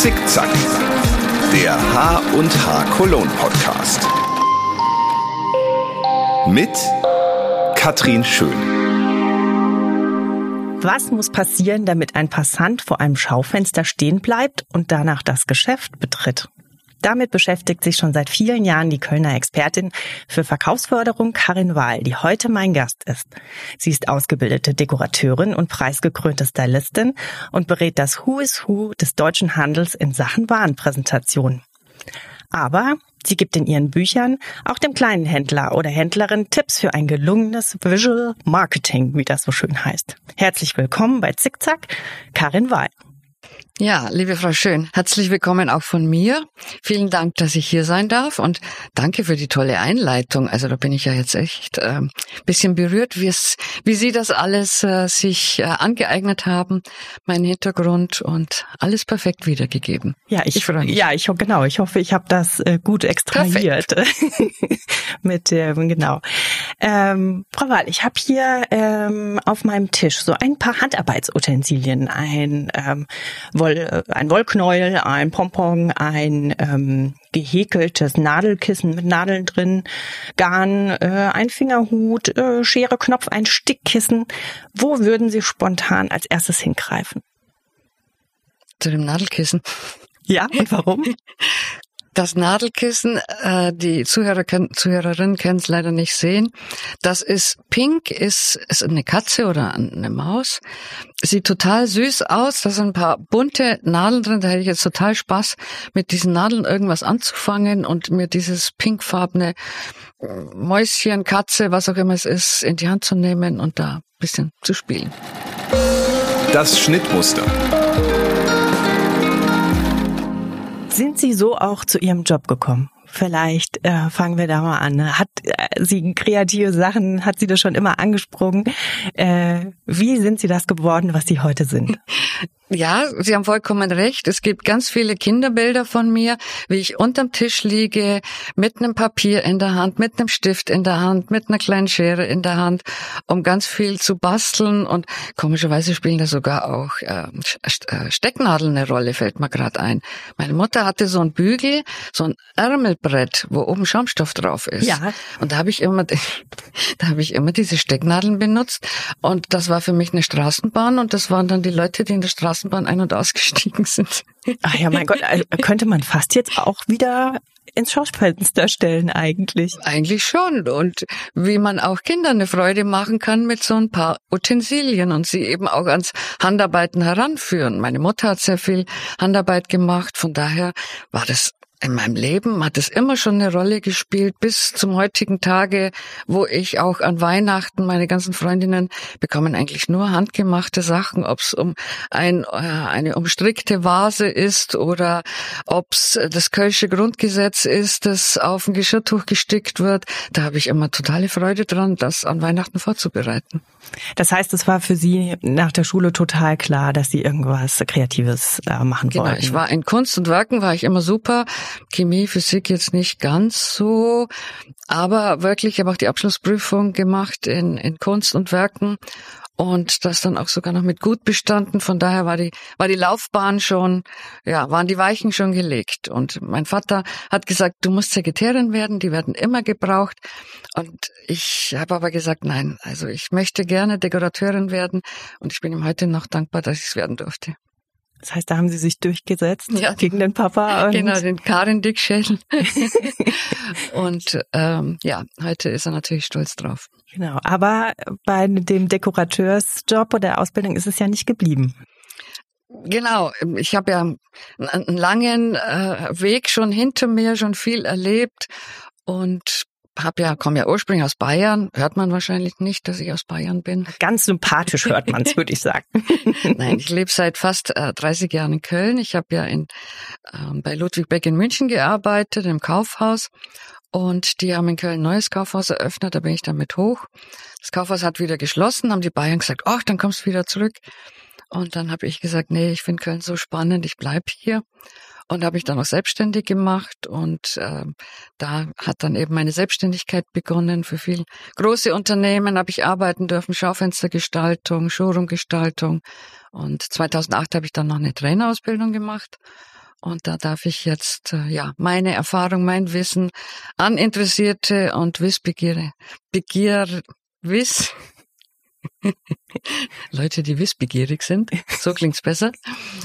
Zickzack, der H und H Cologne Podcast. Mit Katrin Schön. Was muss passieren, damit ein Passant vor einem Schaufenster stehen bleibt und danach das Geschäft betritt? Damit beschäftigt sich schon seit vielen Jahren die Kölner Expertin für Verkaufsförderung Karin Wahl, die heute mein Gast ist. Sie ist ausgebildete Dekorateurin und preisgekrönte Stylistin und berät das Who is Who des deutschen Handels in Sachen Warenpräsentation. Aber sie gibt in ihren Büchern auch dem kleinen Händler oder Händlerin Tipps für ein gelungenes Visual Marketing, wie das so schön heißt. Herzlich willkommen bei Zickzack, Karin Wahl. Ja, liebe Frau Schön, herzlich willkommen auch von mir. Vielen Dank, dass ich hier sein darf und danke für die tolle Einleitung. Also da bin ich ja jetzt echt äh, bisschen berührt, wie es, wie Sie das alles äh, sich äh, angeeignet haben, mein Hintergrund und alles perfekt wiedergegeben. Ja, ich, ich freue mich. Ja, ich genau. Ich hoffe, ich habe das äh, gut extrahiert mit dem genau. Ähm, Frau Wahl, ich habe hier ähm, auf meinem Tisch so ein paar Handarbeitsutensilien, ein ähm, Woll, äh, ein Wollknäuel, ein Pompon, ein ähm, gehäkeltes Nadelkissen mit Nadeln drin, Garn, äh, ein Fingerhut, äh, Schere, Knopf, ein Stickkissen. Wo würden Sie spontan als erstes hingreifen? Zu dem Nadelkissen. Ja, und warum? Das Nadelkissen, äh, die Zuhörer, Zuhörerinnen können es leider nicht sehen. Das ist pink, ist, ist eine Katze oder eine Maus. Sieht total süß aus. Da sind ein paar bunte Nadeln drin. Da hätte ich jetzt total Spaß, mit diesen Nadeln irgendwas anzufangen und mir dieses pinkfarbene Mäuschen, Katze, was auch immer es ist, in die Hand zu nehmen und da ein bisschen zu spielen. Das Schnittmuster. Sind Sie so auch zu Ihrem Job gekommen? Vielleicht äh, fangen wir da mal an. Hat äh, sie kreative Sachen, hat sie das schon immer angesprungen? Äh, wie sind Sie das geworden, was Sie heute sind? Ja, Sie haben vollkommen recht. Es gibt ganz viele Kinderbilder von mir, wie ich unterm Tisch liege, mit einem Papier in der Hand, mit einem Stift in der Hand, mit einer kleinen Schere in der Hand, um ganz viel zu basteln. Und komischerweise spielen da sogar auch äh, äh Stecknadeln eine Rolle, fällt mir gerade ein. Meine Mutter hatte so ein Bügel, so ein Ärmelbrett, wo oben Schaumstoff drauf ist. Ja. Und da habe ich immer, da habe ich immer diese Stecknadeln benutzt. Und das war für mich eine Straßenbahn. Und das waren dann die Leute, die in der Straßenbahn Straßenbahn ein- und ausgestiegen sind. Ach ja, mein Gott, also könnte man fast jetzt auch wieder ins Schaufenster stellen eigentlich. Eigentlich schon. Und wie man auch Kindern eine Freude machen kann mit so ein paar Utensilien und sie eben auch ans Handarbeiten heranführen. Meine Mutter hat sehr viel Handarbeit gemacht, von daher war das in meinem Leben hat es immer schon eine Rolle gespielt, bis zum heutigen Tage, wo ich auch an Weihnachten, meine ganzen Freundinnen bekommen eigentlich nur handgemachte Sachen, ob es um ein, äh, eine umstrickte Vase ist oder ob es das Kölsche Grundgesetz ist, das auf ein Geschirrtuch gestickt wird. Da habe ich immer totale Freude dran, das an Weihnachten vorzubereiten. Das heißt, es war für Sie nach der Schule total klar, dass Sie irgendwas Kreatives äh, machen genau, wollten. Ich war in Kunst und Werken war ich immer super. Chemie, Physik jetzt nicht ganz so, aber wirklich, ich habe auch die Abschlussprüfung gemacht in, in Kunst und Werken und das dann auch sogar noch mit gut bestanden. Von daher war die, war die Laufbahn schon, ja, waren die Weichen schon gelegt. Und mein Vater hat gesagt, du musst Sekretärin werden, die werden immer gebraucht. Und ich habe aber gesagt, nein, also ich möchte gerne Dekorateurin werden und ich bin ihm heute noch dankbar, dass ich es werden durfte. Das heißt, da haben Sie sich durchgesetzt ja. gegen den Papa. Und genau, den Karin Dickschädel. und ähm, ja, heute ist er natürlich stolz drauf. Genau, aber bei dem Dekorateursjob oder der Ausbildung ist es ja nicht geblieben. Genau, ich habe ja einen langen äh, Weg schon hinter mir, schon viel erlebt und hab ja, komme ja ursprünglich aus Bayern. Hört man wahrscheinlich nicht, dass ich aus Bayern bin. Ganz sympathisch hört man es, würde ich sagen. Nein, ich lebe seit fast äh, 30 Jahren in Köln. Ich habe ja in, ähm, bei Ludwig Beck in München gearbeitet, im Kaufhaus. Und die haben in Köln ein neues Kaufhaus eröffnet, da bin ich dann mit hoch. Das Kaufhaus hat wieder geschlossen, haben die Bayern gesagt, ach, dann kommst du wieder zurück. Und dann habe ich gesagt, nee, ich finde Köln so spannend, ich bleib hier und habe mich dann auch selbstständig gemacht und äh, da hat dann eben meine Selbstständigkeit begonnen. Für viel große Unternehmen habe ich arbeiten dürfen, Schaufenstergestaltung, Showroomgestaltung und 2008 habe ich dann noch eine Trainerausbildung gemacht Und da darf ich jetzt äh, ja meine Erfahrung, mein Wissen an Interessierte und Wissbegier, Begier, Wiss, Leute, die wissbegierig sind, so klingt's besser,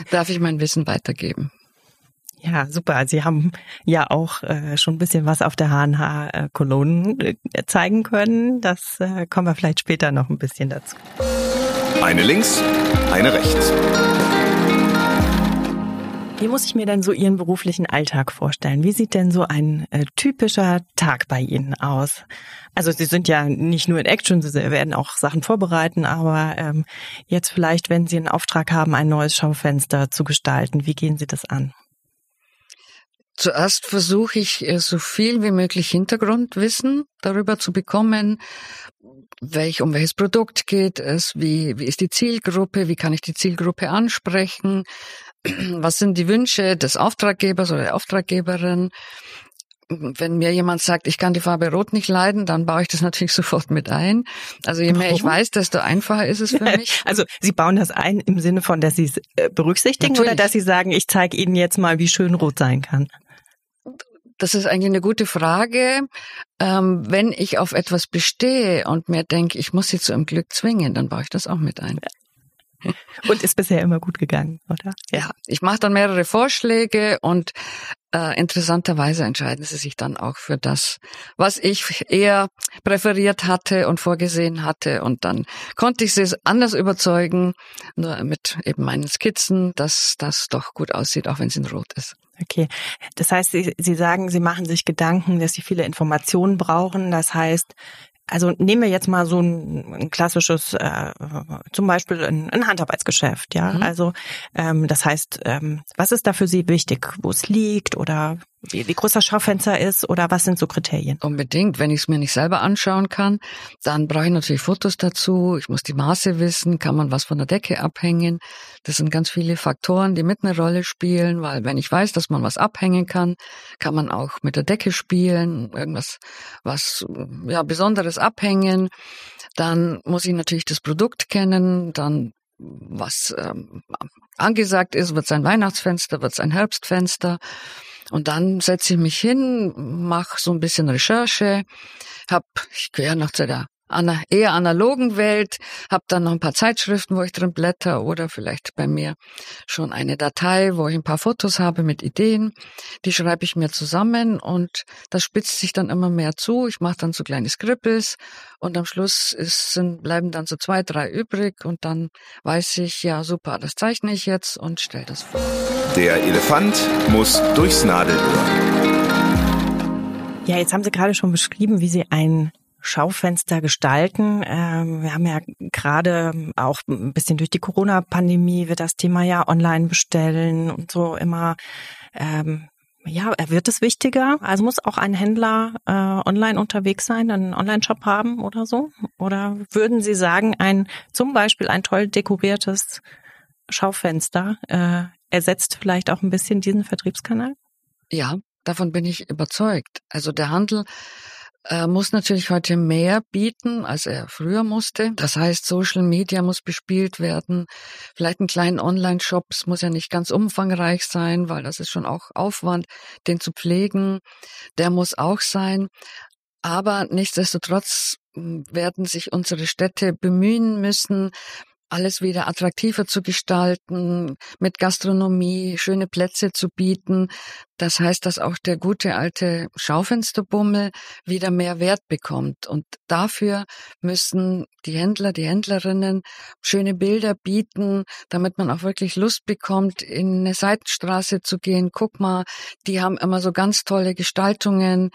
darf ich mein Wissen weitergeben. Ja, super. Sie haben ja auch äh, schon ein bisschen was auf der HNH äh, Kolonnen äh, zeigen können. Das äh, kommen wir vielleicht später noch ein bisschen dazu. Eine links, eine rechts. Wie muss ich mir denn so Ihren beruflichen Alltag vorstellen? Wie sieht denn so ein äh, typischer Tag bei Ihnen aus? Also Sie sind ja nicht nur in Action, Sie werden auch Sachen vorbereiten, aber ähm, jetzt vielleicht, wenn Sie einen Auftrag haben, ein neues Schaufenster zu gestalten, wie gehen Sie das an? Zuerst versuche ich, äh, so viel wie möglich Hintergrundwissen darüber zu bekommen, welch, um welches Produkt geht es, wie, wie ist die Zielgruppe, wie kann ich die Zielgruppe ansprechen, was sind die Wünsche des Auftraggebers oder der Auftraggeberin. Wenn mir jemand sagt, ich kann die Farbe Rot nicht leiden, dann baue ich das natürlich sofort mit ein. Also je mehr Warum? ich weiß, desto einfacher ist es für mich. Also Sie bauen das ein im Sinne von, dass Sie es äh, berücksichtigen natürlich. oder dass Sie sagen, ich zeige Ihnen jetzt mal, wie schön Rot sein kann? Das ist eigentlich eine gute Frage. Ähm, wenn ich auf etwas bestehe und mir denke, ich muss sie zu einem Glück zwingen, dann baue ich das auch mit ein. Und ist bisher immer gut gegangen, oder? Ja, ich mache dann mehrere Vorschläge und äh, interessanterweise entscheiden sie sich dann auch für das, was ich eher präferiert hatte und vorgesehen hatte. Und dann konnte ich sie anders überzeugen, nur mit eben meinen Skizzen, dass das doch gut aussieht, auch wenn es in Rot ist. Okay, das heißt, Sie, Sie sagen, Sie machen sich Gedanken, dass Sie viele Informationen brauchen. Das heißt, also nehmen wir jetzt mal so ein, ein klassisches, äh, zum Beispiel ein, ein Handarbeitsgeschäft, ja. Mhm. Also ähm, das heißt, ähm, was ist da für Sie wichtig, wo es liegt oder wie, wie groß das Schaufenster ist oder was sind so Kriterien? Unbedingt. Wenn ich es mir nicht selber anschauen kann, dann brauche ich natürlich Fotos dazu. Ich muss die Maße wissen. Kann man was von der Decke abhängen? Das sind ganz viele Faktoren, die mit eine Rolle spielen, weil wenn ich weiß, dass man was abhängen kann, kann man auch mit der Decke spielen, irgendwas, was, ja, Besonderes abhängen. Dann muss ich natürlich das Produkt kennen, dann was ähm, angesagt ist, wird es ein Weihnachtsfenster, wird es ein Herbstfenster. Und dann setze ich mich hin, mache so ein bisschen Recherche, hab, ich gehöre noch zu der einer eher analogen Welt, habe dann noch ein paar Zeitschriften, wo ich drin blätter oder vielleicht bei mir schon eine Datei, wo ich ein paar Fotos habe mit Ideen. Die schreibe ich mir zusammen und das spitzt sich dann immer mehr zu. Ich mache dann so kleine Skrippels und am Schluss ist, sind, bleiben dann so zwei, drei übrig und dann weiß ich, ja super, das zeichne ich jetzt und stelle das vor. Der Elefant muss durchs Nadelöhr. Ja, jetzt haben Sie gerade schon beschrieben, wie Sie ein Schaufenster gestalten. Ähm, wir haben ja gerade auch ein bisschen durch die Corona-Pandemie wird das Thema ja online bestellen und so immer ähm, ja, wird es wichtiger? Also muss auch ein Händler äh, online unterwegs sein, einen Online-Shop haben oder so? Oder würden Sie sagen, ein zum Beispiel ein toll dekoriertes Schaufenster äh, ersetzt vielleicht auch ein bisschen diesen Vertriebskanal? Ja, davon bin ich überzeugt. Also der Handel er muss natürlich heute mehr bieten, als er früher musste. Das heißt, Social Media muss bespielt werden. Vielleicht ein kleinen Online-Shop, es muss ja nicht ganz umfangreich sein, weil das ist schon auch Aufwand, den zu pflegen. Der muss auch sein. Aber nichtsdestotrotz hm, werden sich unsere Städte bemühen müssen, alles wieder attraktiver zu gestalten, mit Gastronomie schöne Plätze zu bieten. Das heißt, dass auch der gute alte Schaufensterbummel wieder mehr Wert bekommt. Und dafür müssen die Händler, die Händlerinnen schöne Bilder bieten, damit man auch wirklich Lust bekommt, in eine Seitenstraße zu gehen. Guck mal, die haben immer so ganz tolle Gestaltungen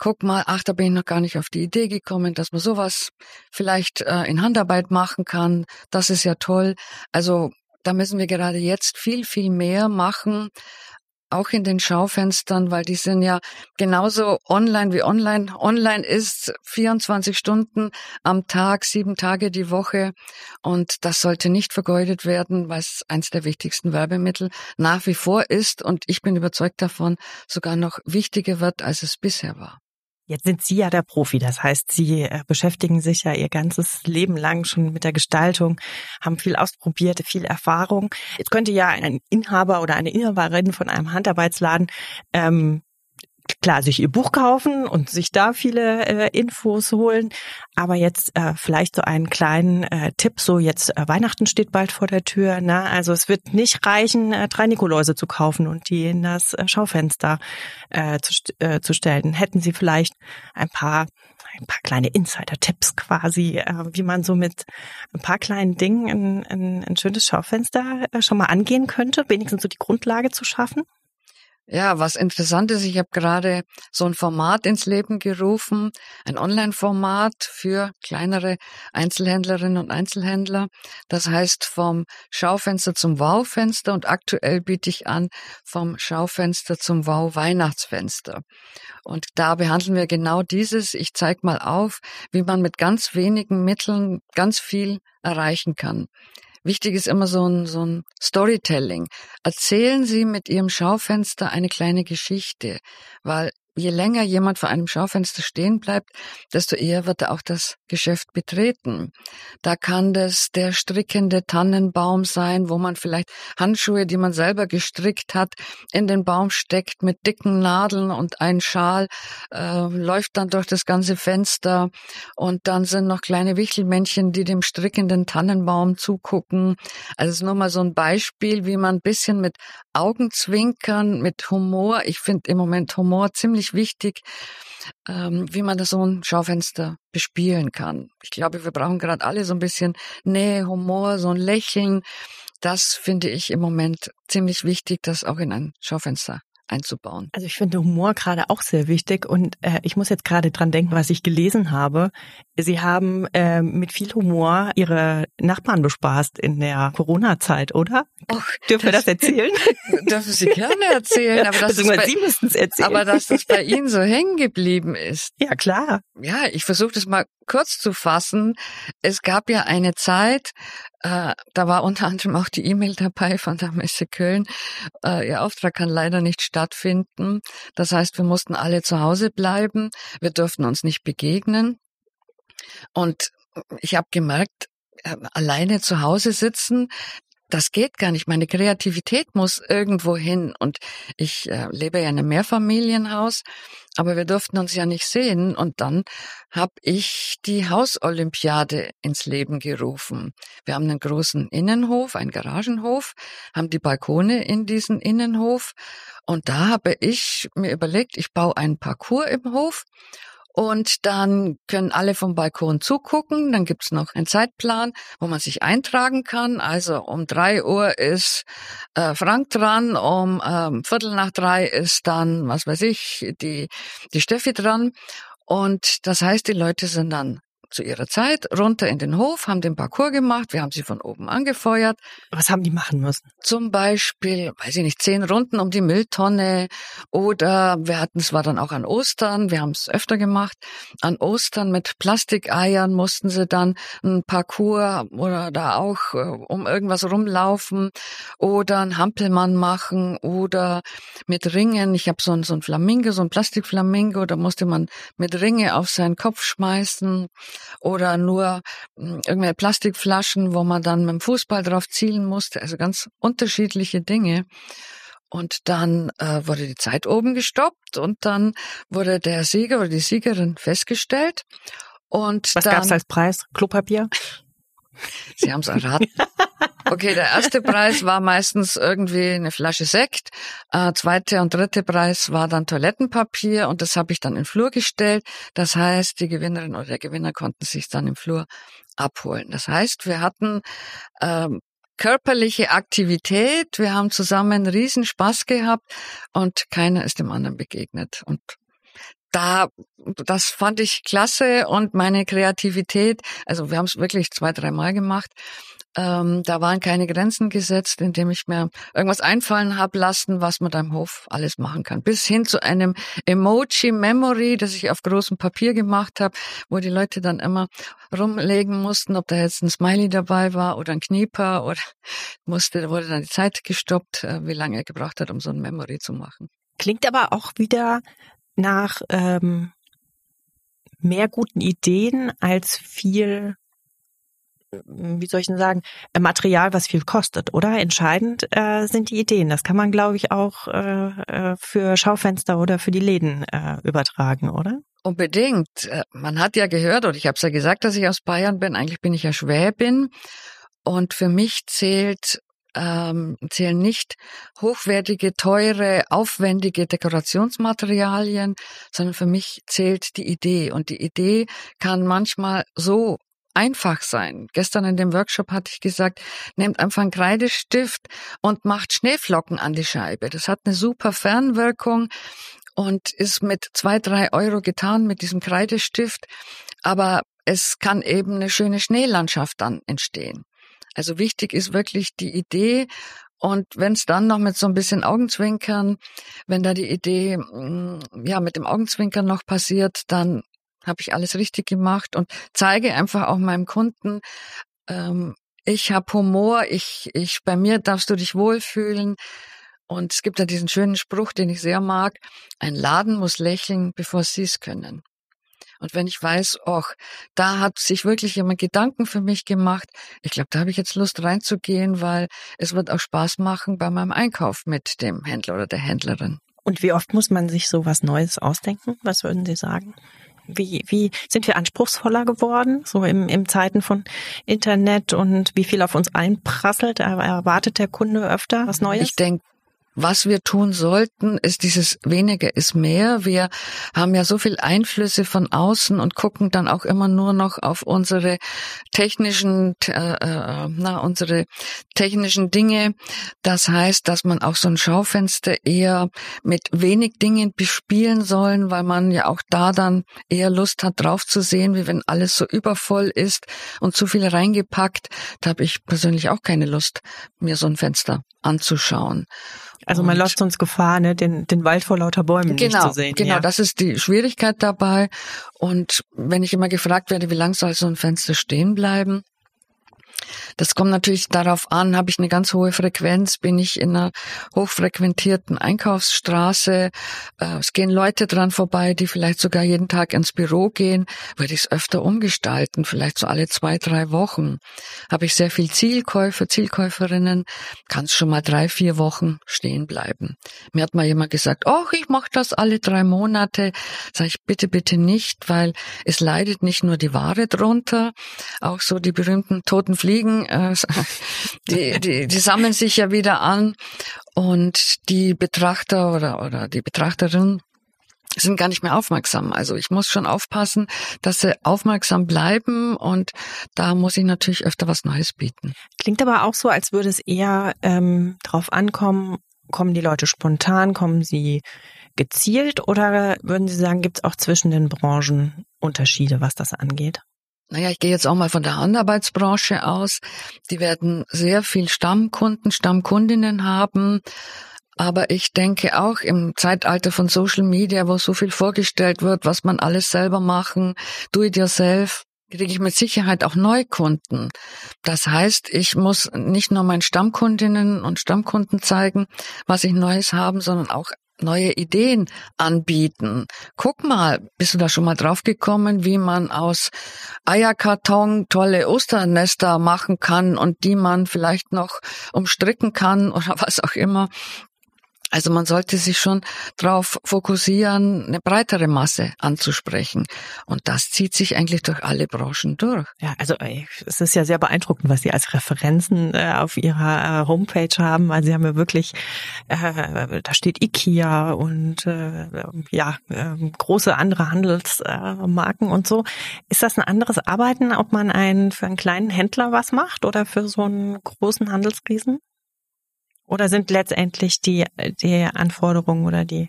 guck mal, ach, da bin ich noch gar nicht auf die Idee gekommen, dass man sowas vielleicht äh, in Handarbeit machen kann. Das ist ja toll. Also da müssen wir gerade jetzt viel, viel mehr machen, auch in den Schaufenstern, weil die sind ja genauso online wie online. Online ist 24 Stunden am Tag, sieben Tage die Woche. Und das sollte nicht vergeudet werden, weil es eines der wichtigsten Werbemittel nach wie vor ist. Und ich bin überzeugt davon, sogar noch wichtiger wird, als es bisher war. Jetzt sind Sie ja der Profi, das heißt, Sie äh, beschäftigen sich ja Ihr ganzes Leben lang schon mit der Gestaltung, haben viel ausprobiert, viel Erfahrung. Jetzt könnte ja ein Inhaber oder eine Inhaberin von einem Handarbeitsladen ähm, klar sich ihr Buch kaufen und sich da viele äh, Infos holen, aber jetzt äh, vielleicht so einen kleinen äh, Tipp, so jetzt äh, Weihnachten steht bald vor der Tür, ne? Also es wird nicht reichen, äh, drei Nikoläuse zu kaufen und die in das äh, Schaufenster äh, zu, äh, zu stellen. Hätten Sie vielleicht ein paar ein paar kleine Insider-Tipps quasi, äh, wie man so mit ein paar kleinen Dingen ein, ein, ein schönes Schaufenster äh, schon mal angehen könnte, wenigstens so die Grundlage zu schaffen? Ja, was interessant ist, ich habe gerade so ein Format ins Leben gerufen, ein Online-Format für kleinere Einzelhändlerinnen und Einzelhändler. Das heißt vom Schaufenster zum Wow-Fenster und aktuell biete ich an vom Schaufenster zum Wow-Weihnachtsfenster. Und da behandeln wir genau dieses. Ich zeige mal auf, wie man mit ganz wenigen Mitteln ganz viel erreichen kann. Wichtig ist immer so ein, so ein Storytelling. Erzählen Sie mit Ihrem Schaufenster eine kleine Geschichte, weil je länger jemand vor einem Schaufenster stehen bleibt, desto eher wird er auch das Geschäft betreten. Da kann das der strickende Tannenbaum sein, wo man vielleicht Handschuhe, die man selber gestrickt hat, in den Baum steckt mit dicken Nadeln und ein Schal äh, läuft dann durch das ganze Fenster und dann sind noch kleine Wichelmännchen, die dem strickenden Tannenbaum zugucken. Also es ist nur mal so ein Beispiel, wie man ein bisschen mit Augenzwinkern, mit Humor, ich finde im Moment Humor ziemlich wichtig, ähm, wie man das so ein Schaufenster bespielen kann. Ich glaube, wir brauchen gerade alle so ein bisschen Nähe, Humor, so ein Lächeln. Das finde ich im Moment ziemlich wichtig, das auch in ein Schaufenster einzubauen. Also ich finde Humor gerade auch sehr wichtig und äh, ich muss jetzt gerade dran denken, was ich gelesen habe. Sie haben äh, mit viel Humor Ihre Nachbarn bespaßt in der Corona-Zeit, oder? Och, Dürfen wir das erzählen? Dürfen Sie gerne erzählen, aber das bei, Sie müssten es erzählen. Aber dass das bei Ihnen so hängen geblieben ist. Ja, klar. Ja, ich versuche das mal kurz zu fassen. Es gab ja eine Zeit, äh, da war unter anderem auch die E-Mail dabei von der Messe Köln. Äh, ihr Auftrag kann leider nicht stattfinden. Das heißt, wir mussten alle zu Hause bleiben. Wir durften uns nicht begegnen. Und ich habe gemerkt, äh, alleine zu Hause sitzen, das geht gar nicht. Meine Kreativität muss irgendwo hin. Und ich äh, lebe ja in einem Mehrfamilienhaus, aber wir durften uns ja nicht sehen. Und dann habe ich die Hausolympiade ins Leben gerufen. Wir haben einen großen Innenhof, einen Garagenhof, haben die Balkone in diesen Innenhof. Und da habe ich mir überlegt, ich baue einen Parcours im Hof und dann können alle vom Balkon zugucken. Dann gibt's noch einen Zeitplan, wo man sich eintragen kann. Also um drei Uhr ist äh, Frank dran, um ähm, Viertel nach drei ist dann, was weiß ich, die, die Steffi dran. Und das heißt, die Leute sind dann zu ihrer Zeit runter in den Hof, haben den Parcours gemacht, wir haben sie von oben angefeuert. Was haben die machen müssen? Zum Beispiel, weiß ich nicht, zehn Runden um die Mülltonne oder wir hatten es war dann auch an Ostern, wir haben es öfter gemacht, an Ostern mit Plastikeiern mussten sie dann ein Parcours oder da auch äh, um irgendwas rumlaufen oder ein Hampelmann machen oder mit Ringen. Ich habe so ein, so ein Flamingo, so ein Plastikflamingo, da musste man mit Ringe auf seinen Kopf schmeißen oder nur hm, irgendwelche Plastikflaschen, wo man dann mit dem Fußball drauf zielen musste. Also ganz unterschiedliche Dinge. Und dann äh, wurde die Zeit oben gestoppt und dann wurde der Sieger oder die Siegerin festgestellt. Und Was dann, gab's als Preis? Klopapier? Sie haben es erraten. Okay, der erste Preis war meistens irgendwie eine Flasche Sekt. Äh, zweite und dritte Preis war dann Toilettenpapier und das habe ich dann in Flur gestellt. Das heißt, die Gewinnerin oder der Gewinner konnten sich dann im Flur abholen. Das heißt, wir hatten ähm, körperliche Aktivität, wir haben zusammen riesen Spaß gehabt und keiner ist dem anderen begegnet. Und da, das fand ich klasse und meine Kreativität, also wir haben es wirklich zwei, dreimal gemacht. Ähm, da waren keine Grenzen gesetzt, indem ich mir irgendwas einfallen habe lassen, was man da im Hof alles machen kann. Bis hin zu einem Emoji-Memory, das ich auf großem Papier gemacht habe, wo die Leute dann immer rumlegen mussten, ob da jetzt ein Smiley dabei war oder ein Knieper oder musste, wurde dann die Zeit gestoppt, äh, wie lange er gebraucht hat, um so ein Memory zu machen. Klingt aber auch wieder nach ähm, mehr guten Ideen als viel wie soll ich denn sagen, äh, Material, was viel kostet, oder? Entscheidend äh, sind die Ideen. Das kann man, glaube ich, auch äh, äh, für Schaufenster oder für die Läden äh, übertragen, oder? Unbedingt. Äh, man hat ja gehört, und ich habe es ja gesagt, dass ich aus Bayern bin. Eigentlich bin ich ja Schwäbin. Und für mich zählt ähm, zählen nicht hochwertige, teure, aufwendige Dekorationsmaterialien, sondern für mich zählt die Idee. Und die Idee kann manchmal so einfach sein. Gestern in dem Workshop hatte ich gesagt, nehmt einfach einen Kreidestift und macht Schneeflocken an die Scheibe. Das hat eine super Fernwirkung und ist mit zwei, drei Euro getan mit diesem Kreidestift. Aber es kann eben eine schöne Schneelandschaft dann entstehen. Also wichtig ist wirklich die Idee und wenn es dann noch mit so ein bisschen Augenzwinkern, wenn da die Idee mm, ja mit dem Augenzwinkern noch passiert, dann habe ich alles richtig gemacht und zeige einfach auch meinem Kunden, ähm, ich habe Humor, ich, ich, bei mir darfst du dich wohlfühlen. Und es gibt ja diesen schönen Spruch, den ich sehr mag, ein Laden muss lächeln, bevor sie es können. Und wenn ich weiß, ach, da hat sich wirklich jemand Gedanken für mich gemacht, ich glaube, da habe ich jetzt Lust reinzugehen, weil es wird auch Spaß machen bei meinem Einkauf mit dem Händler oder der Händlerin. Und wie oft muss man sich so was Neues ausdenken? Was würden Sie sagen? Wie, wie sind wir anspruchsvoller geworden, so im, im Zeiten von Internet und wie viel auf uns einprasselt? Erwartet der Kunde öfter was Neues? Ich denke, was wir tun sollten, ist dieses weniger ist mehr. Wir haben ja so viel Einflüsse von außen und gucken dann auch immer nur noch auf unsere technischen, äh, äh, na, unsere technischen Dinge. Das heißt, dass man auch so ein Schaufenster eher mit wenig Dingen bespielen sollen, weil man ja auch da dann eher Lust hat, drauf zu sehen, wie wenn alles so übervoll ist und zu viel reingepackt. Da habe ich persönlich auch keine Lust, mir so ein Fenster anzuschauen. Also man läuft sonst Gefahr, ne, den, den Wald vor lauter Bäumen genau, nicht zu sehen. Genau, ja. das ist die Schwierigkeit dabei. Und wenn ich immer gefragt werde, wie lang soll so ein Fenster stehen bleiben, das kommt natürlich darauf an, habe ich eine ganz hohe Frequenz, bin ich in einer hochfrequentierten Einkaufsstraße, äh, es gehen Leute dran vorbei, die vielleicht sogar jeden Tag ins Büro gehen, würde ich es öfter umgestalten, vielleicht so alle zwei, drei Wochen. Habe ich sehr viel Zielkäufer, Zielkäuferinnen, kann es schon mal drei, vier Wochen stehen bleiben. Mir hat mal jemand gesagt, ach, ich mache das alle drei Monate. Sag ich, bitte, bitte nicht, weil es leidet nicht nur die Ware drunter, auch so die berühmten toten Fliegen Fliegen, äh, die, die, die sammeln sich ja wieder an und die Betrachter oder, oder die Betrachterinnen sind gar nicht mehr aufmerksam. Also ich muss schon aufpassen, dass sie aufmerksam bleiben und da muss ich natürlich öfter was Neues bieten. Klingt aber auch so, als würde es eher ähm, drauf ankommen, kommen die Leute spontan, kommen sie gezielt oder würden Sie sagen, gibt es auch zwischen den Branchen Unterschiede, was das angeht? Naja, ich gehe jetzt auch mal von der Handarbeitsbranche aus. Die werden sehr viel Stammkunden, Stammkundinnen haben. Aber ich denke auch im Zeitalter von Social Media, wo so viel vorgestellt wird, was man alles selber machen, do it yourself, kriege ich mit Sicherheit auch Neukunden. Das heißt, ich muss nicht nur meinen Stammkundinnen und Stammkunden zeigen, was ich Neues haben, sondern auch neue Ideen anbieten. Guck mal, bist du da schon mal draufgekommen, wie man aus Eierkarton tolle Osternester machen kann und die man vielleicht noch umstricken kann oder was auch immer. Also man sollte sich schon darauf fokussieren, eine breitere Masse anzusprechen. Und das zieht sich eigentlich durch alle Branchen durch. Ja, also es ist ja sehr beeindruckend, was Sie als Referenzen äh, auf Ihrer äh, Homepage haben. Also Sie haben ja wirklich, äh, da steht IKEA und äh, ja, äh, große andere Handelsmarken und so. Ist das ein anderes Arbeiten, ob man einen für einen kleinen Händler was macht oder für so einen großen Handelsriesen? Oder sind letztendlich die, die Anforderungen oder die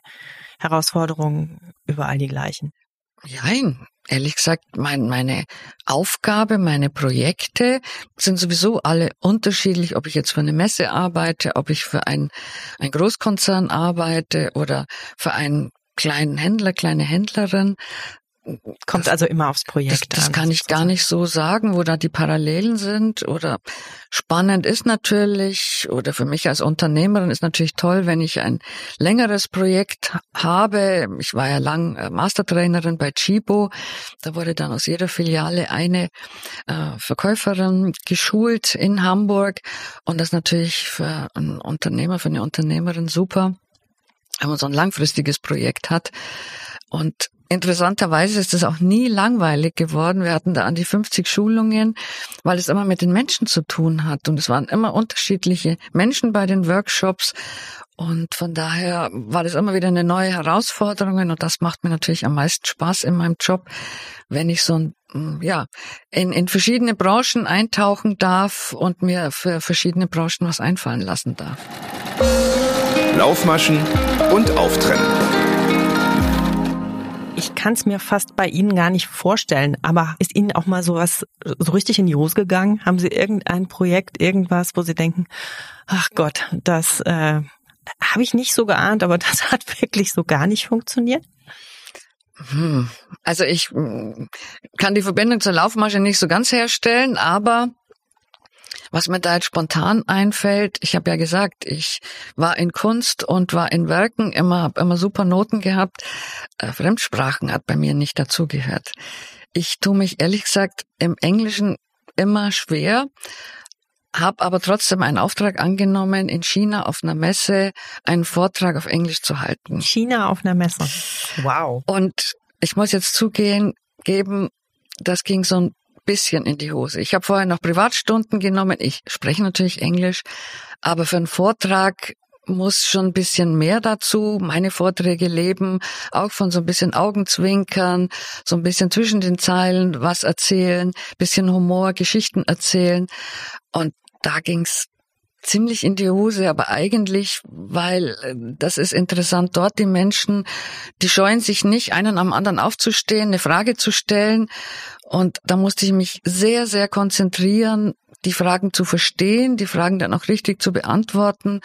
Herausforderungen überall die gleichen? Nein, ehrlich gesagt, mein, meine Aufgabe, meine Projekte sind sowieso alle unterschiedlich, ob ich jetzt für eine Messe arbeite, ob ich für ein, ein Großkonzern arbeite oder für einen kleinen Händler, kleine Händlerin. Kommt das, also immer aufs Projekt das, das kann ich gar nicht so sagen, wo da die Parallelen sind. Oder spannend ist natürlich, oder für mich als Unternehmerin ist natürlich toll, wenn ich ein längeres Projekt habe. Ich war ja lang äh, Mastertrainerin bei Chibo. Da wurde dann aus jeder Filiale eine äh, Verkäuferin geschult in Hamburg. Und das ist natürlich für einen Unternehmer, für eine Unternehmerin super, wenn man so ein langfristiges Projekt hat. Und Interessanterweise ist es auch nie langweilig geworden. Wir hatten da an die 50 Schulungen, weil es immer mit den Menschen zu tun hat. Und es waren immer unterschiedliche Menschen bei den Workshops. Und von daher war das immer wieder eine neue Herausforderung. Und das macht mir natürlich am meisten Spaß in meinem Job, wenn ich so ein, mm, ja, in, in verschiedene Branchen eintauchen darf und mir für verschiedene Branchen was einfallen lassen darf. Laufmaschen und Auftrennen ich kann es mir fast bei Ihnen gar nicht vorstellen, aber ist Ihnen auch mal sowas so richtig in die Hose gegangen? Haben Sie irgendein Projekt, irgendwas, wo Sie denken, ach Gott, das äh, habe ich nicht so geahnt, aber das hat wirklich so gar nicht funktioniert? Hm. Also ich hm, kann die Verbindung zur Laufmasche nicht so ganz herstellen, aber was mir da jetzt spontan einfällt, ich habe ja gesagt, ich war in Kunst und war in Werken immer, hab immer super Noten gehabt. Äh, Fremdsprachen hat bei mir nicht dazugehört. Ich tue mich ehrlich gesagt im Englischen immer schwer, habe aber trotzdem einen Auftrag angenommen, in China auf einer Messe einen Vortrag auf Englisch zu halten. China auf einer Messe. Wow. Und ich muss jetzt zugehen, geben, das ging so ein bisschen in die Hose. Ich habe vorher noch Privatstunden genommen. Ich spreche natürlich Englisch, aber für einen Vortrag muss schon ein bisschen mehr dazu. Meine Vorträge leben auch von so ein bisschen Augenzwinkern, so ein bisschen zwischen den Zeilen was erzählen, bisschen Humor, Geschichten erzählen. Und da ging's ziemlich in die Hose, aber eigentlich, weil äh, das ist interessant, dort die Menschen, die scheuen sich nicht, einen am anderen aufzustehen, eine Frage zu stellen. Und da musste ich mich sehr, sehr konzentrieren, die Fragen zu verstehen, die Fragen dann auch richtig zu beantworten.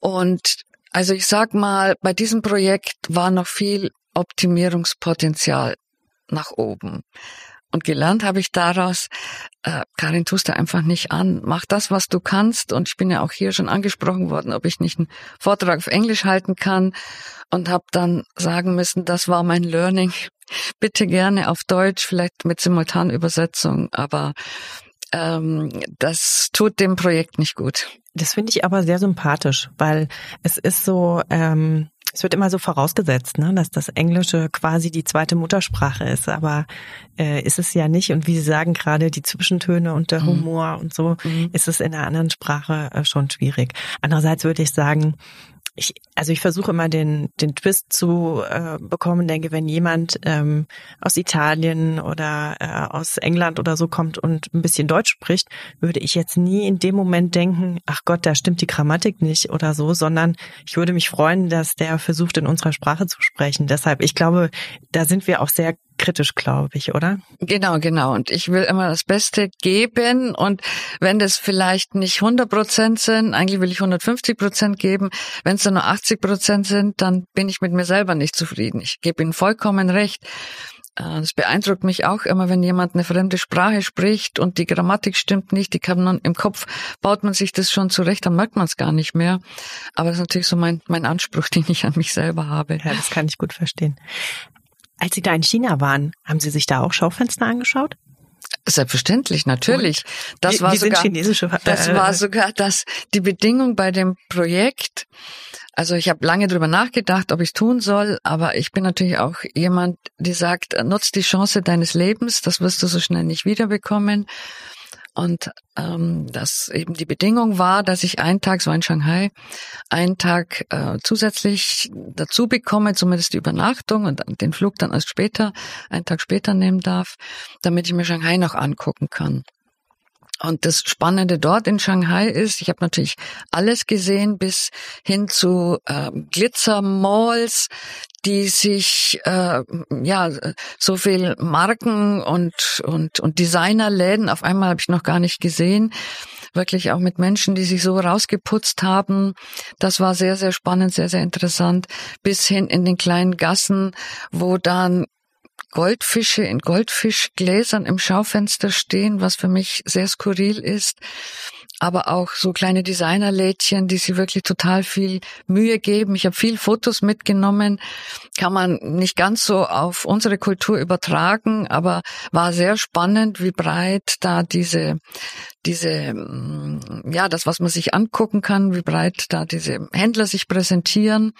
Und also ich sag mal, bei diesem Projekt war noch viel Optimierungspotenzial nach oben. Und gelernt habe ich daraus, äh, Karin, tust du einfach nicht an. Mach das, was du kannst. Und ich bin ja auch hier schon angesprochen worden, ob ich nicht einen Vortrag auf Englisch halten kann. Und habe dann sagen müssen, das war mein Learning. Bitte gerne auf Deutsch, vielleicht mit Simultanübersetzung. Aber ähm, das tut dem Projekt nicht gut. Das finde ich aber sehr sympathisch, weil es ist so, ähm, es wird immer so vorausgesetzt, ne, dass das Englische quasi die zweite Muttersprache ist, aber äh, ist es ja nicht. Und wie Sie sagen, gerade die Zwischentöne und der mhm. Humor und so, mhm. ist es in einer anderen Sprache äh, schon schwierig. Andererseits würde ich sagen, ich, also ich versuche immer den, den Twist zu äh, bekommen, denke, wenn jemand ähm, aus Italien oder äh, aus England oder so kommt und ein bisschen Deutsch spricht, würde ich jetzt nie in dem Moment denken, ach Gott, da stimmt die Grammatik nicht oder so, sondern ich würde mich freuen, dass der versucht, in unserer Sprache zu sprechen. Deshalb, ich glaube, da sind wir auch sehr kritisch, glaube ich, oder? Genau, genau. Und ich will immer das Beste geben. Und wenn das vielleicht nicht 100 Prozent sind, eigentlich will ich 150 Prozent geben. Wenn es dann nur 80 Prozent sind, dann bin ich mit mir selber nicht zufrieden. Ich gebe Ihnen vollkommen recht. Es äh, beeindruckt mich auch immer, wenn jemand eine fremde Sprache spricht und die Grammatik stimmt nicht, die kann man im Kopf, baut man sich das schon zurecht, dann merkt man es gar nicht mehr. Aber das ist natürlich so mein, mein Anspruch, den ich an mich selber habe. Ja, das kann ich gut verstehen. Als Sie da in China waren, haben Sie sich da auch Schaufenster angeschaut? Selbstverständlich, natürlich. Und das wie, war wie sogar, chinesische, äh, das war sogar das, die Bedingung bei dem Projekt. Also ich habe lange drüber nachgedacht, ob ich es tun soll, aber ich bin natürlich auch jemand, die sagt, nutz die Chance deines Lebens, das wirst du so schnell nicht wiederbekommen. Und ähm, dass eben die Bedingung war, dass ich einen Tag, so in Shanghai, einen Tag äh, zusätzlich dazu bekomme, zumindest die Übernachtung und den Flug dann erst später, einen Tag später nehmen darf, damit ich mir Shanghai noch angucken kann. Und das Spannende dort in Shanghai ist, ich habe natürlich alles gesehen, bis hin zu äh, Glitzermalls, die sich äh, ja so viel Marken und und und Designerläden auf einmal habe ich noch gar nicht gesehen. Wirklich auch mit Menschen die sich so rausgeputzt haben. Das war sehr sehr spannend sehr sehr interessant. Bis hin in den kleinen Gassen wo dann Goldfische in Goldfischgläsern im Schaufenster stehen, was für mich sehr skurril ist. Aber auch so kleine Designerlädchen, die sich wirklich total viel Mühe geben. Ich habe viel Fotos mitgenommen, kann man nicht ganz so auf unsere Kultur übertragen, aber war sehr spannend, wie breit da diese, diese, mm, ja, das, was man sich angucken kann, wie breit da diese Händler sich präsentieren.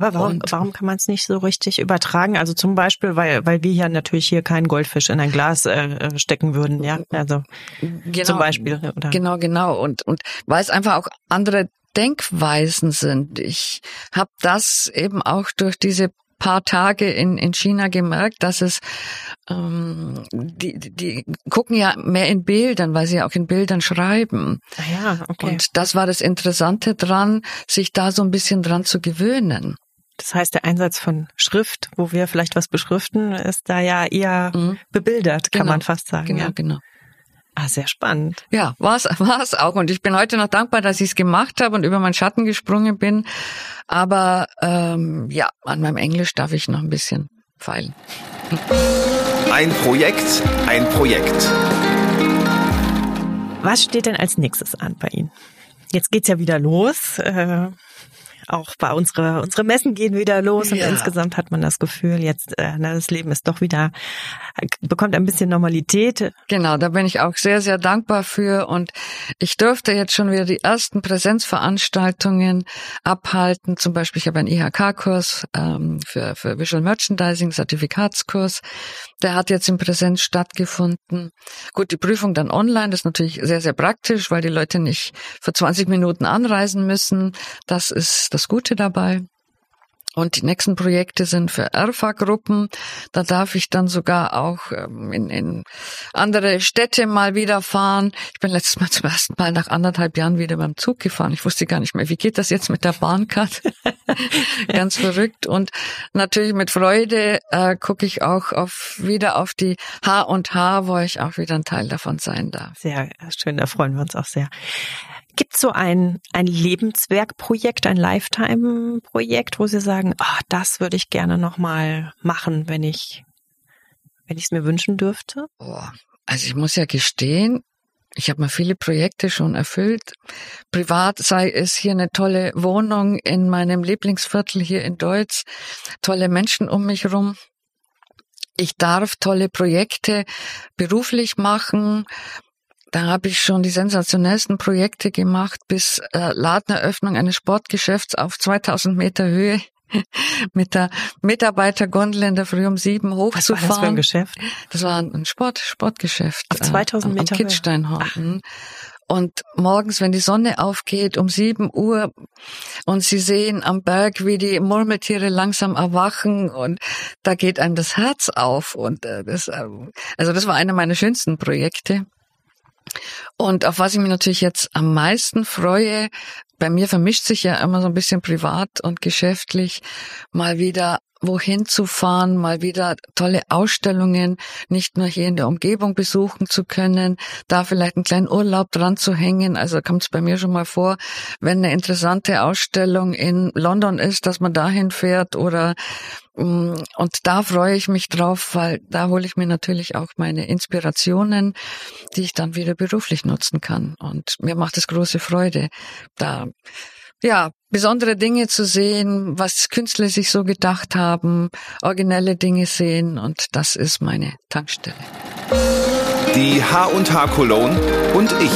Aber warum, und, warum kann man es nicht so richtig übertragen? Also zum Beispiel, weil, weil wir hier natürlich hier keinen Goldfisch in ein Glas äh, stecken würden, ja. Also genau, zum Beispiel. Oder? Genau, genau. Und, und weil es einfach auch andere Denkweisen sind. Ich habe das eben auch durch diese paar Tage in, in China gemerkt, dass es ähm, die, die gucken ja mehr in Bildern, weil sie ja auch in Bildern schreiben. Ah ja, okay. Und das war das Interessante dran, sich da so ein bisschen dran zu gewöhnen. Das heißt, der Einsatz von Schrift, wo wir vielleicht was beschriften, ist da ja eher mhm. bebildert, kann genau. man fast sagen. Genau, ja. genau. Ah, sehr spannend. Ja, war es war's auch. Und ich bin heute noch dankbar, dass ich es gemacht habe und über meinen Schatten gesprungen bin. Aber ähm, ja, an meinem Englisch darf ich noch ein bisschen feilen. Ein Projekt, ein Projekt. Was steht denn als nächstes an bei Ihnen? Jetzt geht's ja wieder los. Äh, auch bei unsere unsere Messen gehen wieder los und ja. insgesamt hat man das Gefühl, jetzt äh, na, das Leben ist doch wieder bekommt ein bisschen Normalität. Genau, da bin ich auch sehr sehr dankbar für und ich durfte jetzt schon wieder die ersten Präsenzveranstaltungen abhalten. Zum Beispiel ich habe einen IHK-Kurs ähm, für für Visual Merchandising Zertifikatskurs. Der hat jetzt in Präsenz stattgefunden. Gut, die Prüfung dann online, das ist natürlich sehr sehr praktisch, weil die Leute nicht für 20 Minuten anreisen müssen. Das ist das Gute dabei. Und die nächsten Projekte sind für ERFA-Gruppen. Da darf ich dann sogar auch ähm, in, in andere Städte mal wieder fahren. Ich bin letztes Mal zum ersten Mal nach anderthalb Jahren wieder beim Zug gefahren. Ich wusste gar nicht mehr, wie geht das jetzt mit der Bahncard? Ganz verrückt. Und natürlich mit Freude äh, gucke ich auch auf, wieder auf die H und H, wo ich auch wieder ein Teil davon sein darf. Sehr schön, da freuen wir uns auch sehr. Gibt so ein, ein Lebenswerkprojekt, ein Lifetime-Projekt, wo Sie sagen, oh, das würde ich gerne nochmal machen, wenn ich wenn ich es mir wünschen dürfte? Oh, also ich muss ja gestehen, ich habe mir viele Projekte schon erfüllt. Privat sei es hier eine tolle Wohnung in meinem Lieblingsviertel hier in Deutsch, tolle Menschen um mich rum. Ich darf tolle Projekte beruflich machen, da habe ich schon die sensationellsten Projekte gemacht, bis äh, Ladeneröffnung eines Sportgeschäfts auf 2000 Meter Höhe mit der Mitarbeitergondel in der Früh um sieben hochzufahren. Was war das für ein Geschäft? Das war ein Sport, Sportgeschäft. Auf 2000 äh, Meter am Kitzsteinhorn. Und morgens, wenn die Sonne aufgeht, um sieben Uhr, und sie sehen am Berg, wie die Murmeltiere langsam erwachen, und da geht einem das Herz auf. Und äh, das, äh, also das war einer meiner schönsten Projekte. Und auf was ich mich natürlich jetzt am meisten freue, bei mir vermischt sich ja immer so ein bisschen privat und geschäftlich, mal wieder wohin zu fahren, mal wieder tolle Ausstellungen nicht nur hier in der Umgebung besuchen zu können, da vielleicht einen kleinen Urlaub dran zu hängen. Also kommt es bei mir schon mal vor, wenn eine interessante Ausstellung in London ist, dass man dahin fährt oder mm, und da freue ich mich drauf, weil da hole ich mir natürlich auch meine Inspirationen, die ich dann wieder beruflich nutzen kann. Und mir macht es große Freude, da ja, besondere Dinge zu sehen, was Künstler sich so gedacht haben, originelle Dinge sehen und das ist meine Tankstelle. Die H&H Cologne und ich.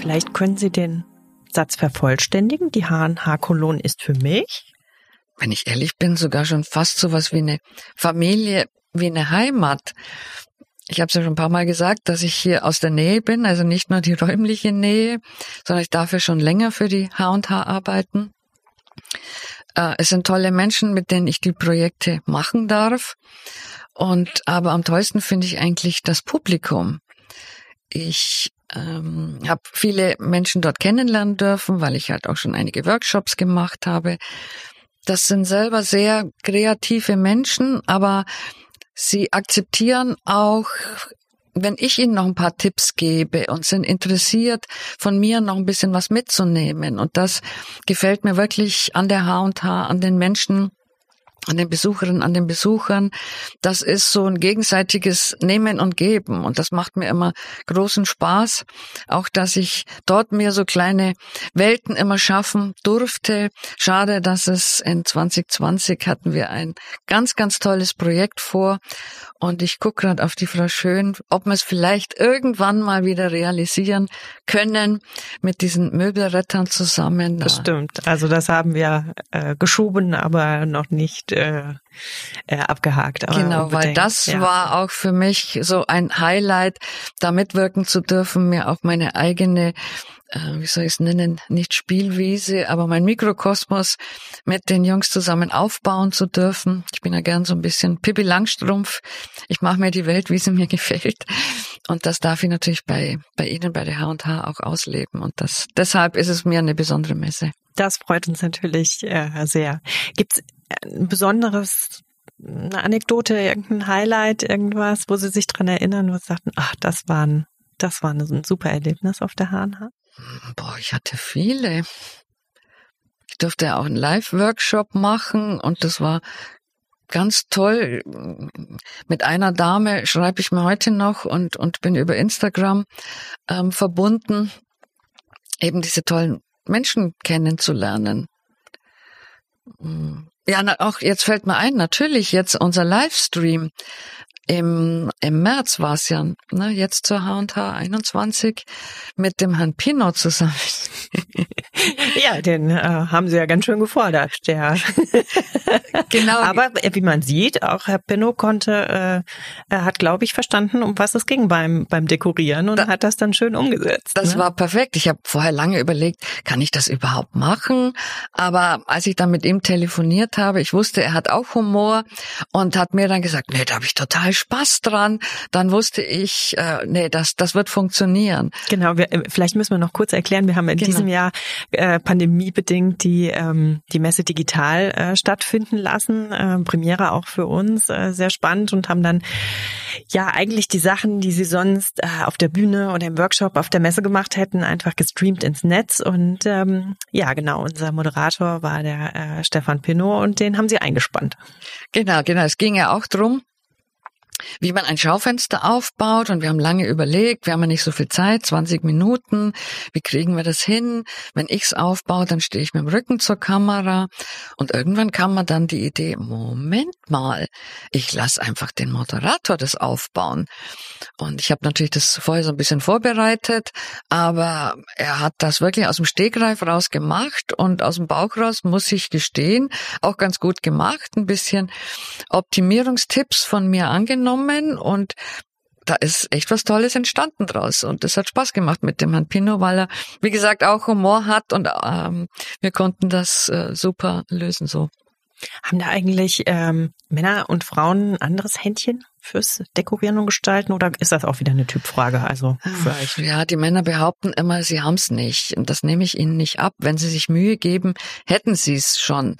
Vielleicht können Sie den Satz vervollständigen. Die H&H Cologne ist für mich. Wenn ich ehrlich bin, sogar schon fast so was wie eine Familie, wie eine Heimat. Ich habe es ja schon ein paar Mal gesagt, dass ich hier aus der Nähe bin, also nicht nur die räumliche Nähe, sondern ich darf ja schon länger für die H&H arbeiten. Äh, es sind tolle Menschen, mit denen ich die Projekte machen darf. Und aber am tollsten finde ich eigentlich das Publikum. Ich ähm, habe viele Menschen dort kennenlernen dürfen, weil ich halt auch schon einige Workshops gemacht habe. Das sind selber sehr kreative Menschen, aber Sie akzeptieren auch, wenn ich Ihnen noch ein paar Tipps gebe und sind interessiert, von mir noch ein bisschen was mitzunehmen. Und das gefällt mir wirklich an der H&H, an den Menschen, an den Besucherinnen, an den Besuchern. Das ist so ein gegenseitiges Nehmen und Geben und das macht mir immer großen Spaß. Auch, dass ich dort mir so kleine Welten immer schaffen durfte. Schade, dass es in 2020 hatten wir ein ganz, ganz tolles Projekt vor und ich gucke gerade auf die Frau Schön, ob wir es vielleicht irgendwann mal wieder realisieren können mit diesen Möbelrettern zusammen. Das stimmt. Also das haben wir äh, geschoben, aber noch nicht äh, äh, abgehakt. Genau, unbedingt. weil das ja. war auch für mich so ein Highlight, da mitwirken zu dürfen, mir auch meine eigene wie soll ich es nennen, nicht Spielwiese, aber mein Mikrokosmos mit den Jungs zusammen aufbauen zu dürfen. Ich bin ja gern so ein bisschen Pippi Langstrumpf. Ich mache mir die Welt, wie sie mir gefällt. Und das darf ich natürlich bei, bei Ihnen, bei der H&H auch ausleben. Und das, deshalb ist es mir eine besondere Messe. Das freut uns natürlich äh, sehr. Gibt es ein besonderes eine Anekdote, irgendein Highlight, irgendwas, wo Sie sich dran erinnern, wo Sie sagten, ach, das war ein, das war ein super Erlebnis auf der HNH? Boah, ich hatte viele. Ich durfte auch einen Live-Workshop machen und das war ganz toll. Mit einer Dame schreibe ich mir heute noch und, und bin über Instagram ähm, verbunden, eben diese tollen Menschen kennenzulernen. Ja, na, auch jetzt fällt mir ein, natürlich jetzt unser Livestream im, im März war es ja, ne, jetzt zur H&H 21 mit dem Herrn Pino zusammen. ja, den äh, haben sie ja ganz schön gefordert, der. genau. Aber äh, wie man sieht, auch Herr Pino konnte, äh, er hat, glaube ich, verstanden, um was es ging beim, beim Dekorieren und da, hat das dann schön umgesetzt. Das ne? war perfekt. Ich habe vorher lange überlegt, kann ich das überhaupt machen? Aber als ich dann mit ihm telefoniert habe, ich wusste, er hat auch Humor und hat mir dann gesagt, nee, da habe ich total Spaß dran. Dann wusste ich, äh, nee, das, das wird funktionieren. Genau, wir, äh, vielleicht müssen wir noch kurz erklären, wir haben in genau. diesem Jahr äh, pandemiebedingt die, ähm, die Messe digital äh, stattfinden lassen. Äh, Premiere auch für uns, äh, sehr spannend und haben dann ja eigentlich die Sachen, die sie sonst äh, auf der Bühne oder im Workshop auf der Messe gemacht hätten, einfach gestreamt ins Netz. Und ähm, ja, genau, unser Moderator war der äh, Stefan Pinot und den haben sie eingespannt. Genau, genau. Es ging ja auch drum, wie man ein Schaufenster aufbaut und wir haben lange überlegt, wir haben ja nicht so viel Zeit, 20 Minuten, wie kriegen wir das hin? Wenn ich's aufbaue, dann stehe ich mit dem Rücken zur Kamera und irgendwann kam mir dann die Idee, Moment mal, ich lasse einfach den Moderator das aufbauen. Und ich habe natürlich das vorher so ein bisschen vorbereitet, aber er hat das wirklich aus dem Stegreif raus gemacht und aus dem Bauch raus, muss ich gestehen, auch ganz gut gemacht, ein bisschen Optimierungstipps von mir angenommen aufgenommen und da ist echt was Tolles entstanden draus und es hat Spaß gemacht mit dem Herrn Pino, weil er, wie gesagt, auch Humor hat und ähm, wir konnten das äh, super lösen so. Haben da eigentlich ähm, Männer und Frauen ein anderes Händchen fürs Dekorieren und Gestalten oder ist das auch wieder eine Typfrage? Also euch? Ja, die Männer behaupten immer, sie haben es nicht. Und das nehme ich ihnen nicht ab. Wenn sie sich Mühe geben, hätten sie es schon.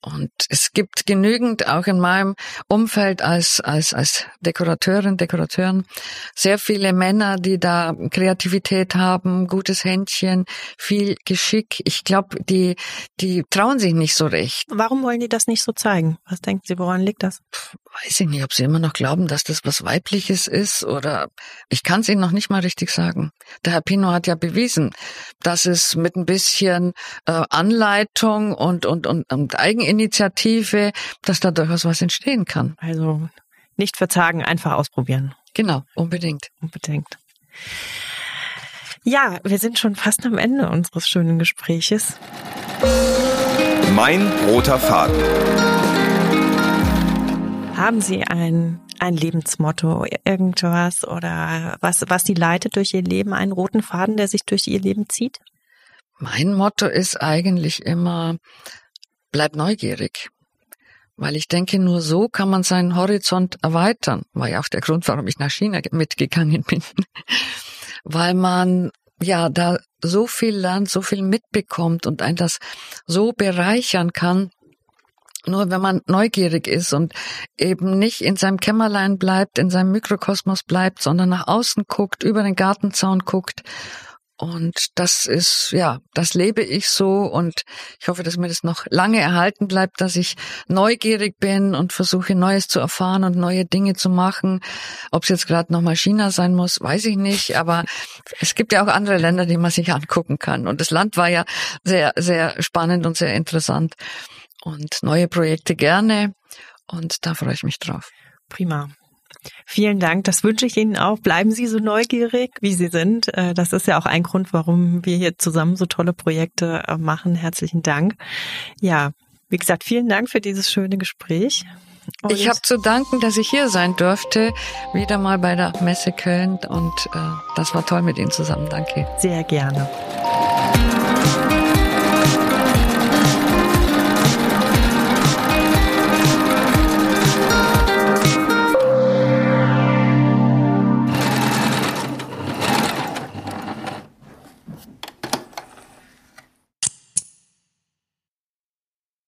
Und es gibt genügend auch in meinem Umfeld als, als, als Dekorateurin, Dekorateuren sehr viele Männer, die da Kreativität haben, gutes Händchen, viel Geschick. Ich glaube, die, die trauen sich nicht so recht. Warum wollen die das nicht so zeigen? Was denken Sie, woran liegt das? Weiß ich nicht, ob sie immer noch glauben, dass das was Weibliches ist oder ich kann es Ihnen noch nicht mal richtig sagen. Der Herr Pino hat ja bewiesen, dass es mit ein bisschen äh, Anleitung und, und, und, und Eigen Initiative, dass da durchaus was entstehen kann. Also nicht verzagen, einfach ausprobieren. Genau, unbedingt. Unbedingt. Ja, wir sind schon fast am Ende unseres schönen Gespräches. Mein roter Faden. Haben Sie ein, ein Lebensmotto, irgendwas oder was, was Sie leitet durch Ihr Leben, einen roten Faden, der sich durch Ihr Leben zieht? Mein Motto ist eigentlich immer, bleib neugierig. Weil ich denke, nur so kann man seinen Horizont erweitern. War ja auch der Grund, warum ich nach China mitgegangen bin. Weil man ja da so viel lernt, so viel mitbekommt und ein das so bereichern kann. Nur wenn man neugierig ist und eben nicht in seinem Kämmerlein bleibt, in seinem Mikrokosmos bleibt, sondern nach außen guckt, über den Gartenzaun guckt Und das ist, ja, das lebe ich so und ich hoffe, dass mir das noch lange erhalten bleibt, dass ich neugierig bin und versuche, Neues zu erfahren und neue Dinge zu machen. Ob es jetzt gerade nochmal China sein muss, weiß ich nicht, aber es gibt ja auch andere Länder, die man sich angucken kann. Und das Land war ja sehr, sehr spannend und sehr interessant. Und neue Projekte gerne und da freue ich mich drauf. Prima. Vielen Dank. Das wünsche ich Ihnen auch. Bleiben Sie so neugierig, wie Sie sind. Äh, das ist ja auch ein Grund, warum wir hier zusammen so tolle Projekte äh, machen. Herzlichen Dank. Ja, wie gesagt, vielen Dank für dieses schöne Gespräch. Und ich habe zu danken, dass ich hier sein durfte, wieder mal bei der Messe Köln und äh, das war toll mit Ihnen zusammen. Danke. Sehr gerne.